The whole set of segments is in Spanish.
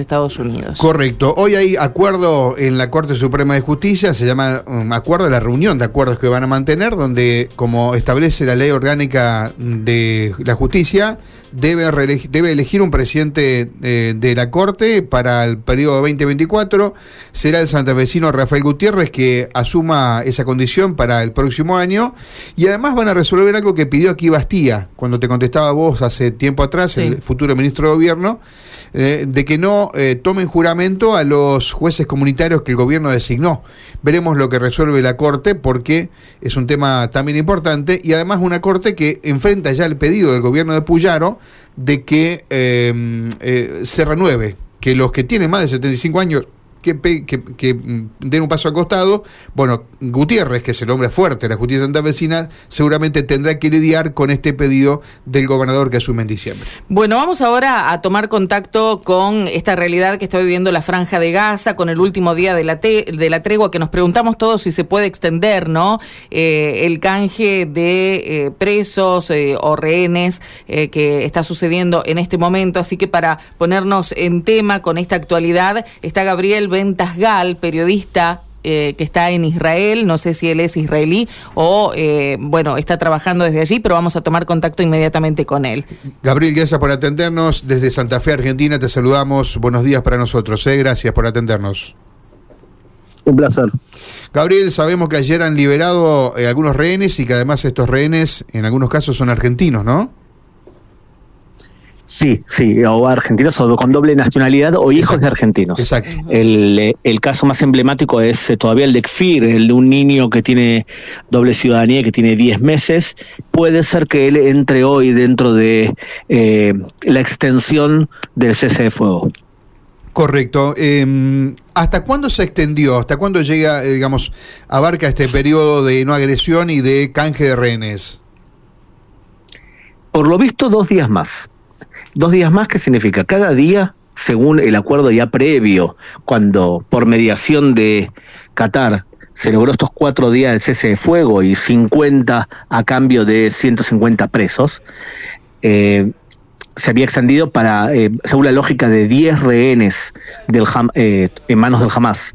Estados Unidos. Correcto. Hoy hay acuerdo en la Corte Suprema de Justicia, se llama um, acuerdo de la reunión de acuerdos que van a mantener, donde, como establece la ley orgánica de la justicia, debe, debe elegir un presidente eh, de la Corte para el periodo 2024. Será el santafesino Rafael Gutiérrez que asuma esa condición para el próximo año. Y además van a resolver algo que pidió aquí Bastía, cuando te contestaba vos hace tiempo atrás, el futuro ministro de Gobierno eh, de que no eh, tomen juramento a los jueces comunitarios que el gobierno designó. Veremos lo que resuelve la Corte porque es un tema también importante y además una Corte que enfrenta ya el pedido del gobierno de Puyaro de que eh, se renueve, que los que tienen más de 75 años que, mm, den un paso al costado. Bueno, Gutiérrez, que es el hombre fuerte de la justicia santafesina, seguramente tendrá que lidiar con este pedido del gobernador que asume en diciembre. Bueno, vamos ahora a tomar contacto con esta realidad que está viviendo la Franja de Gaza, con el último día de la, de la tregua, que nos preguntamos todos si se puede extender, ¿no? Eh, el canje de eh, presos eh, o rehenes que está sucediendo en este momento. Así que para ponernos en tema con esta actualidad, está Gabriel Gal, periodista eh, que está en Israel, no sé si él es israelí o, eh, bueno, está trabajando desde allí, pero vamos a tomar contacto inmediatamente con él. Gabriel, gracias por atendernos. Desde Santa Fe, Argentina, te saludamos. Buenos días para nosotros. ¿eh? Gracias por atendernos. Un placer. Gabriel, sabemos que ayer han liberado algunos rehenes y que además estos rehenes en algunos casos son argentinos, ¿no? Sí, sí, o argentinos o con doble nacionalidad o hijos de argentinos. Exacto. El, el, caso más emblemático es eh, todavía el de Kfir, el de un niño que tiene doble ciudadanía, que tiene 10 meses. Puede ser que él entre hoy dentro de eh, la extensión del cese de fuego. Correcto. Em, ¿Hasta cuándo se extendió? ¿Hasta cuándo llega, eh, digamos, abarca este periodo de no agresión y de canje de rehenes? Por lo visto, dos días más. Dos días más, ¿qué significa? Cada día, según el acuerdo ya previo, cuando por mediación de Qatar se logró estos cuatro días de cese de fuego y 50 a cambio de 150 presos, eh, se había extendido para, eh, según la lógica de 10 rehenes del eh, en manos del Hamas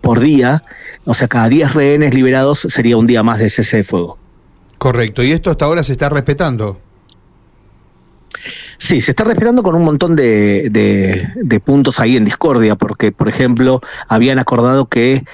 por día, o sea, cada 10 rehenes liberados sería un día más de cese de fuego. Correcto, y esto hasta ahora se está respetando. Sí, se está respetando con un montón de, de, puntos ahí en discordia, porque, por ejemplo, habían acordado que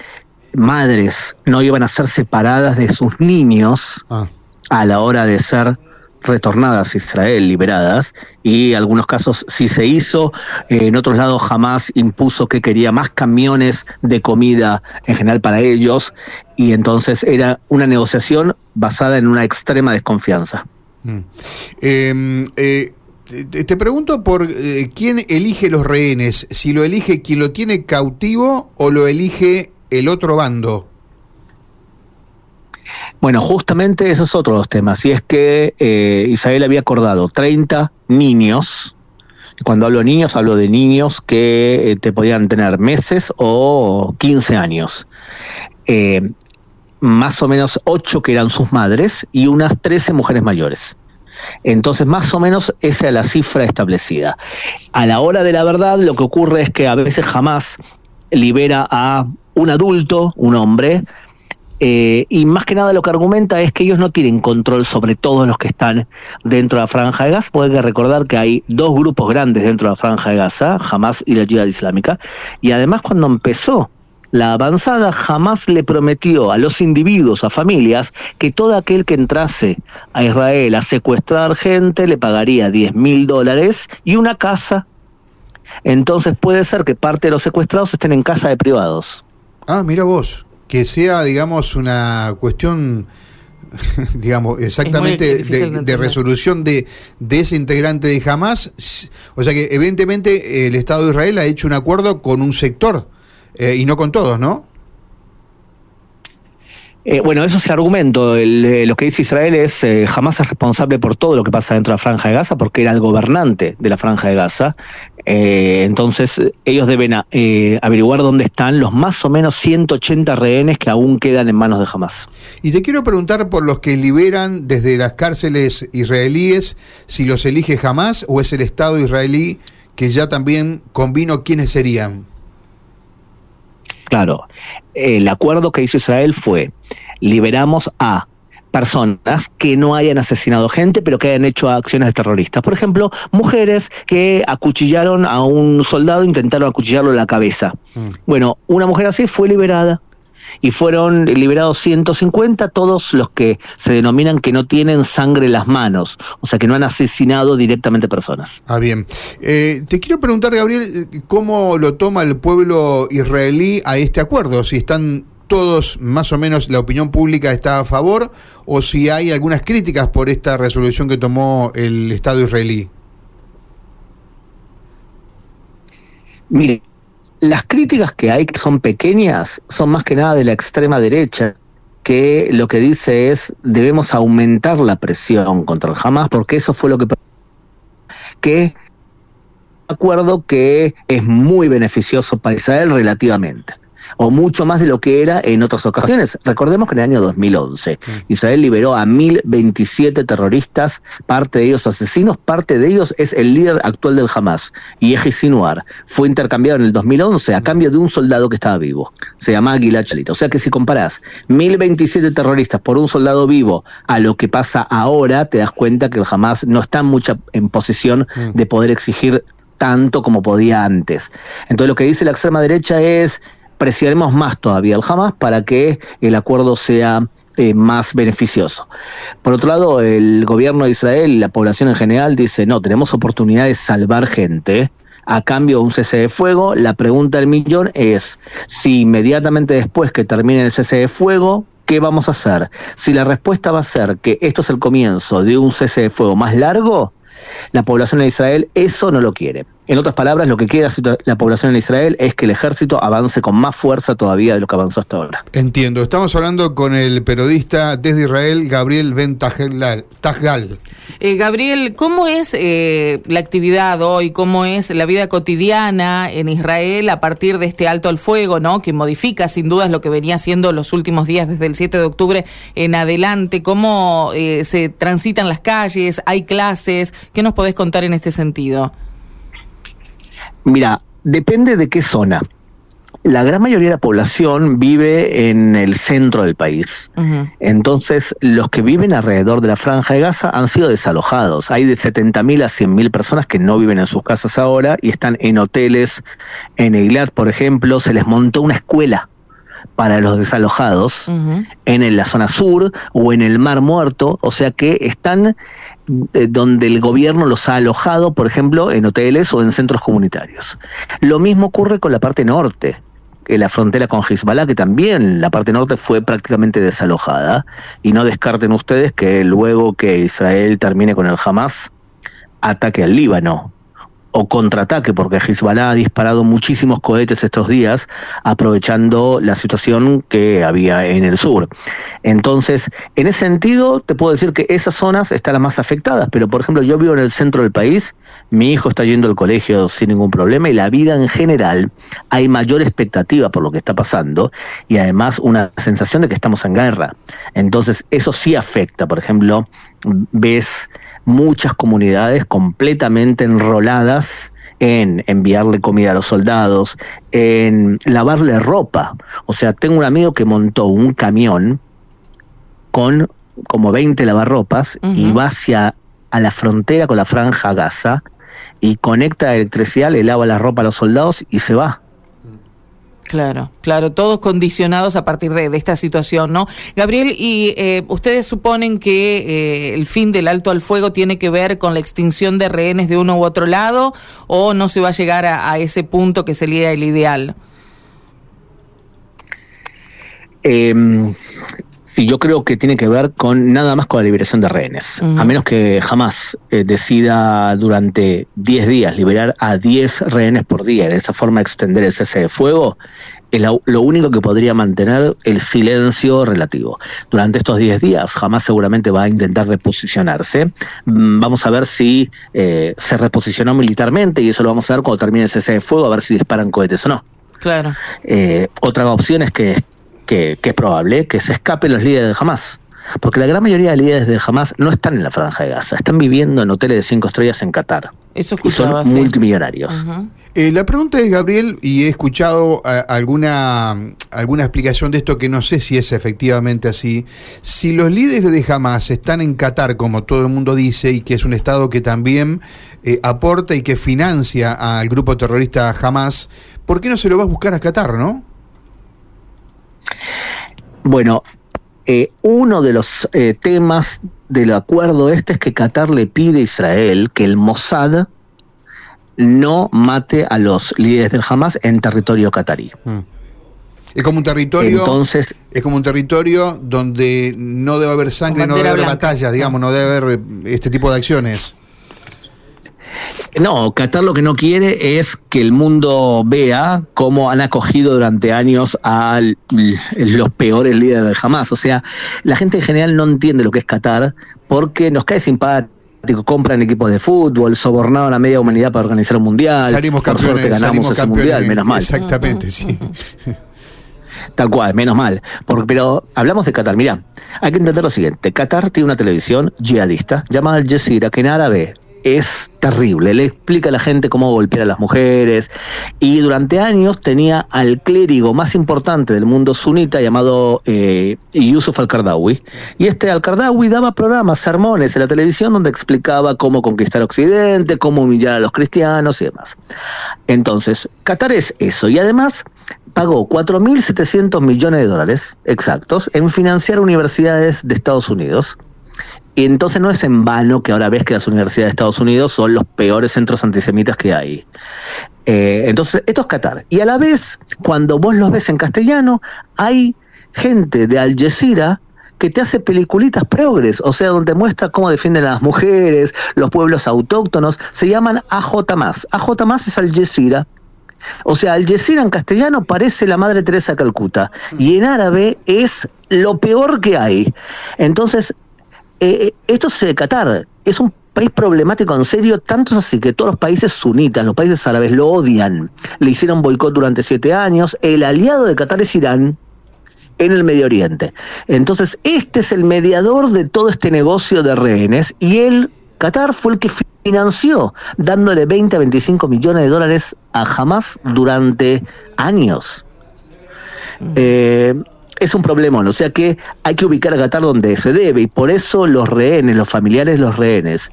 madres no iban a ser separadas de sus niños ah. a la hora de ser retornadas a Israel, liberadas, y en algunos casos sí se hizo, en otros lados jamás impuso que quería más camiones de comida en general para ellos, y entonces era una negociación basada en una extrema desconfianza. Mm. Em, eh, te, pregunto por eh, quién elige los rehenes, si lo elige quien lo tiene cautivo o lo elige el otro bando. Bueno, justamente esos es otro temas. Y es que eh, Israel había acordado 30 niños. Cuando hablo de niños, hablo de niños que te podían tener meses o 15 años. más o menos 8 que eran sus madres y unas 13 mujeres mayores. Entonces, más o menos esa es la cifra establecida. A la hora de la verdad, lo que ocurre es que a veces jamás libera a un adulto, un hombre, eh, y más que nada lo que argumenta es que ellos no tienen control sobre todos los que están dentro de la franja de Gaza, porque hay que recordar que hay dos grupos grandes dentro de la franja de Gaza, Hamas y la Yihad Islámica, y además cuando empezó la avanzada jamás le prometió a los individuos, a familias, que todo aquel que entrase a Israel a secuestrar gente le pagaría 10 mil dólares y una casa. Entonces puede ser que parte de los secuestrados estén en casa de privados. Ah, mira vos, que sea, digamos, una cuestión digamos, exactamente de, resolución de, de ese integrante de Hamas. O sea que evidentemente el Estado de Israel ha hecho un acuerdo con un sector eh, y no con todos, ¿no? Eh, bueno, eso es el argumento. Eh, lo que dice Israel es jamás es responsable por todo lo que pasa dentro de la franja de Gaza porque era el gobernante de la franja de Gaza. entonces ellos deben averiguar dónde están los más o menos 180 rehenes que aún quedan en manos de Hamas. Y te quiero preguntar por los que liberan desde las cárceles israelíes, si los elige Hamas o es el Estado israelí que ya también convino quiénes serían. Claro, el acuerdo que hizo Israel fue liberamos a personas que no hayan asesinado gente, pero que hayan hecho acciones terroristas. Por ejemplo, mujeres que acuchillaron a un soldado, intentaron acuchillarlo en la cabeza. Mm. Bueno, una mujer así fue liberada y fueron liberados 150, todos los que se denominan que no tienen sangre en las manos, o sea, que no han asesinado directamente personas. Ah, bien. Eh, te quiero preguntar, Gabriel, ¿cómo lo toma el pueblo israelí a este acuerdo? Si están todos, más o menos, la opinión pública está a favor o si hay algunas críticas por esta resolución que tomó el Estado israelí. Mire, las críticas que hay, que son pequeñas, son más que nada de la extrema derecha, que lo que dice es debemos aumentar la presión contra el Hamas, porque eso fue lo que que acuerdo que es muy beneficioso para Israel relativamente o mucho más de lo que era en otras ocasiones. Recordemos que en el año 2011 Israel liberó a 1.027 terroristas, parte de ellos asesinos, parte de ellos es el líder actual del Hamas, Yehi Sinuar. Fue intercambiado en el 2011 a cambio de un soldado que estaba vivo. Se llama Gilad Shalit. O sea que si comparás 1.027 terroristas por un soldado vivo a lo que pasa ahora, te das cuenta que el Hamas no está mucha en posición de poder exigir tanto como podía antes. Entonces lo que dice la extrema derecha es presionemos más todavía al Hamas para que el acuerdo sea eh, más beneficioso. Por otro lado, el gobierno de Israel y la población en general dice, no, tenemos oportunidad de salvar gente a cambio de un cese de fuego. La pregunta del millón es si inmediatamente después que termine el cese de fuego, ¿qué vamos a hacer? Si la respuesta va a ser que esto es el comienzo de un cese de fuego más largo, la población de Israel eso no lo quiere. En otras palabras, lo que quiere la población en Israel es que el ejército avance con más fuerza todavía de lo que avanzó hasta ahora. Entiendo. Estamos hablando con el periodista desde Israel, Gabriel Ben Tajgal. Eh, Gabriel, ¿cómo es eh, la actividad hoy? ¿Cómo es la vida cotidiana en Israel a partir de este alto al fuego, ¿no? que modifica sin dudas lo que venía siendo los últimos días desde el 7 de octubre en adelante? ¿Cómo eh, se transitan las calles? ¿Hay clases? ¿Qué nos podés contar en este sentido? Mira, depende de qué zona. La gran mayoría de la población vive en el centro del país. Entonces, los que viven alrededor de la franja de Gaza han sido desalojados. Hay de 70.000 a 100.000 personas que no viven en sus casas ahora y están en hoteles. En Eilat, por ejemplo, se les montó una escuela para los desalojados en la zona sur o en el Mar Muerto, o sea que están eh, donde el gobierno los ha alojado, por ejemplo, en hoteles o en centros comunitarios. Lo mismo ocurre con la parte norte, en la frontera con Hezbollah, que también la parte norte fue prácticamente desalojada, y no descarten ustedes que luego que Israel termine con el Hamas, ataque al Líbano o contraataque, porque Hezbollah ha disparado muchísimos cohetes estos días, aprovechando la situación que había en el sur. Entonces, en ese sentido, te puedo decir que esas zonas están las más afectadas, pero por ejemplo, yo vivo en el centro del país, mi hijo está yendo al colegio sin ningún problema y la vida en general, hay mayor expectativa por lo que está pasando y además una sensación de que estamos en guerra. Entonces, eso sí afecta, por ejemplo, ves muchas comunidades completamente enroladas en enviarle comida a los soldados, en lavarle ropa. O sea, tengo un amigo que montó un camión con como 20 lavarropas y va hacia a la frontera con la franja Gaza y conecta la electricidad, le lava la ropa a los soldados y se va. Claro, claro, todos condicionados a partir de, esta situación, ¿no? Gabriel, ¿y eh, ustedes suponen que eh, el fin del alto al fuego tiene que ver con la extinción de rehenes de uno u otro lado o no se va a llegar a, ese punto que sería el ideal? Eh, Sí, yo creo que tiene que ver con nada más con la liberación de rehenes. A menos que jamás eh, decida durante 10 días liberar a 10 rehenes por día y de esa forma extender el cese de fuego, es lo, único que podría mantener el silencio relativo. Durante estos 10 días, jamás seguramente va a intentar reposicionarse. Mm, vamos a ver si eh, se reposicionó militarmente y eso lo vamos a ver cuando termine el cese de fuego, a ver si disparan cohetes o no. Claro. Eh, otra opción es que que, es probable que se escapen los líderes de Hamas. porque la gran mayoría de líderes de Hamas no están en la franja de Gaza, están viviendo en hoteles de cinco estrellas en Qatar. Eso y son multimillonarios. Eh, la pregunta es, Gabriel, y he escuchado eh, alguna, alguna explicación de esto que no sé si es efectivamente así. Si los líderes de Hamas están en Qatar, como todo el mundo dice, y que es un Estado que también eh, aporta y que financia al grupo terrorista Hamas, ¿por qué no se lo va a buscar a Qatar, no? Bueno, uno de los temas del acuerdo este es que Qatar le pide a Israel que el Mossad no mate a los líderes del Hamas en territorio catarí. Mm. Es como un territorio. Entonces, es como un territorio donde no debe haber sangre, no debe haber batallas, digamos, no debe haber eh, este tipo de acciones. No, Qatar lo que no quiere es que el mundo vea cómo han acogido durante años a los peores líderes del Hamas. O sea, la gente en general no entiende lo que es Qatar porque nos cae simpático compran equipos de fútbol, sobornaron a la media humanidad para organizar un mundial. Salimos campeones, Por ganamos ese mundial, menos mal. Exactamente, sí. Tal cual, menos mal. Porque, pero hablamos de Qatar. Mirá, hay que entender lo siguiente. Qatar tiene una televisión yihadista llamada Al Jazeera, que en árabe es terrible. Le explica a la gente cómo golpear a las mujeres. Y durante años tenía al clérigo más importante del mundo sunita llamado eh, Yusuf al-Qardawi. Y este al-Qardawi daba programas, sermones en la televisión donde explicaba cómo conquistar Occidente, cómo humillar a los cristianos y demás. Entonces, Qatar es eso. Y además pagó 4.700 millones de dólares exactos en financiar universidades de Estados Unidos entonces no es en vano que ahora ves que las universidades de Estados Unidos son los peores centros antisemitas que hay. Eh, entonces, esto es Qatar. Y a la vez, cuando vos los ves en castellano, hay gente de Al que te hace peliculitas progres, o sea, donde muestra cómo defienden a las mujeres, los pueblos autóctonos, se llaman AJ+. AJ+, es Al o sea, Al en castellano parece la Madre Teresa de Calcuta y en árabe es lo peor que hay. Entonces, eh, eh, esto es Qatar, es un país problemático en serio, tanto es así que todos los países sunitas, los países árabes lo odian. Le hicieron boicot durante siete años. El aliado de Qatar es Irán en el Medio Oriente. Entonces, este es el mediador de todo este negocio de rehenes y él, Qatar, fue el que financió, dándole 20 a 25 millones de dólares a Hamas durante años. Eh, es un problema, o sea que hay que ubicar a Qatar donde se debe y por eso los rehenes, los familiares de los rehenes,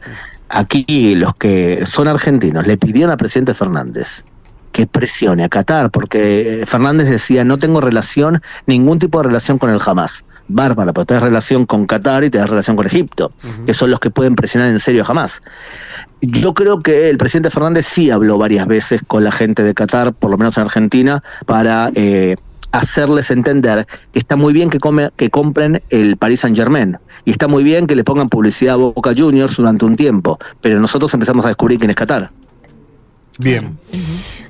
aquí los que son argentinos, le pidieron al presidente Fernández que presione a Qatar, porque Fernández decía, no tengo relación, ningún tipo de relación con el Hamas. Bárbara, pero tenés relación con Qatar y tenés relación con Egipto, que son los que pueden presionar en serio a Hamas. Yo creo que el presidente Fernández sí habló varias veces con la gente de Qatar, por lo menos en Argentina, para eh, hacerles entender que está muy bien que, come, que compren el Paris Saint Germain y está muy bien que le pongan publicidad a Boca Juniors durante un tiempo, pero nosotros empezamos a descubrir quién es Qatar. Bien.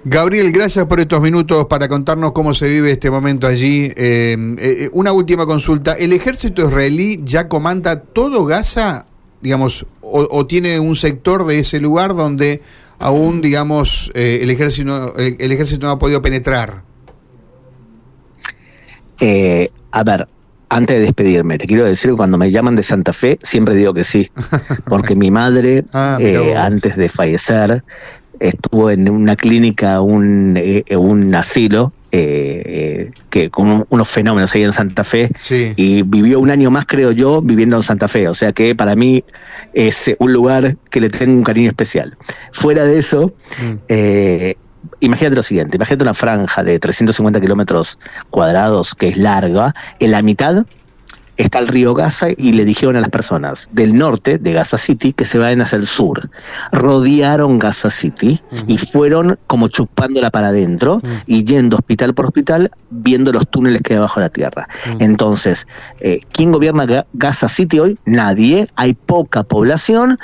Gabriel, gracias por estos minutos para contarnos cómo se vive este momento allí. Eh, eh, una última consulta. ¿El ejército israelí ya comanda todo Gaza, digamos, o, tiene un sector de ese lugar donde aún, digamos, eh, el, ejército, el ejército no ha podido penetrar? Eh, a ver, antes de despedirme, te quiero decir que cuando me llaman de Santa Fe, siempre digo que sí, porque mi madre, ah, eh, antes de fallecer, estuvo en una clínica, un, eh, un asilo, que con unos fenómenos ahí en Santa Fe, y vivió un año más, creo yo, viviendo en Santa Fe, o sea que para mí es un lugar que le tengo un cariño especial. Fuera de eso, mm imagínate lo siguiente, imagínate una franja de 350 kilómetros cuadrados que es larga, en la mitad está el río Gaza y le dijeron a las personas del norte de Gaza City que se vayan hacia el sur. Rodearon Gaza City y fueron como chupándola para adentro y yendo hospital por hospital viendo los túneles que hay bajo la tierra. Entonces, eh, ¿quién gobierna Gaza City hoy? Nadie, hay poca población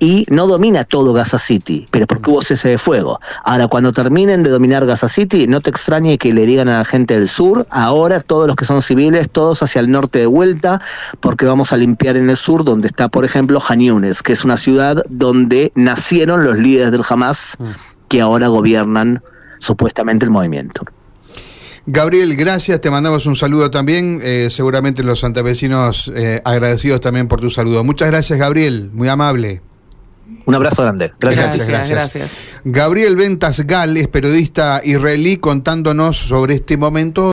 y no domina todo Gaza City, pero porque hubo cese de fuego. Ahora, cuando terminen de dominar Gaza City, no te extrañe que le digan a la gente del sur, ahora todos los que son civiles, todos hacia el norte de vuelta, porque vamos a limpiar en el sur, donde está, por ejemplo, Han que es una ciudad donde nacieron los líderes del Hamas, que ahora gobiernan supuestamente el movimiento. Gabriel, gracias, te mandamos un saludo también, eh, seguramente los santavecinos eh, agradecidos también por tu saludo. Muchas gracias, Gabriel, muy amable. Un abrazo grande. Gracias, gracias. gracias. Gabriel Ventas Gal es periodista israelí contándonos sobre este momento.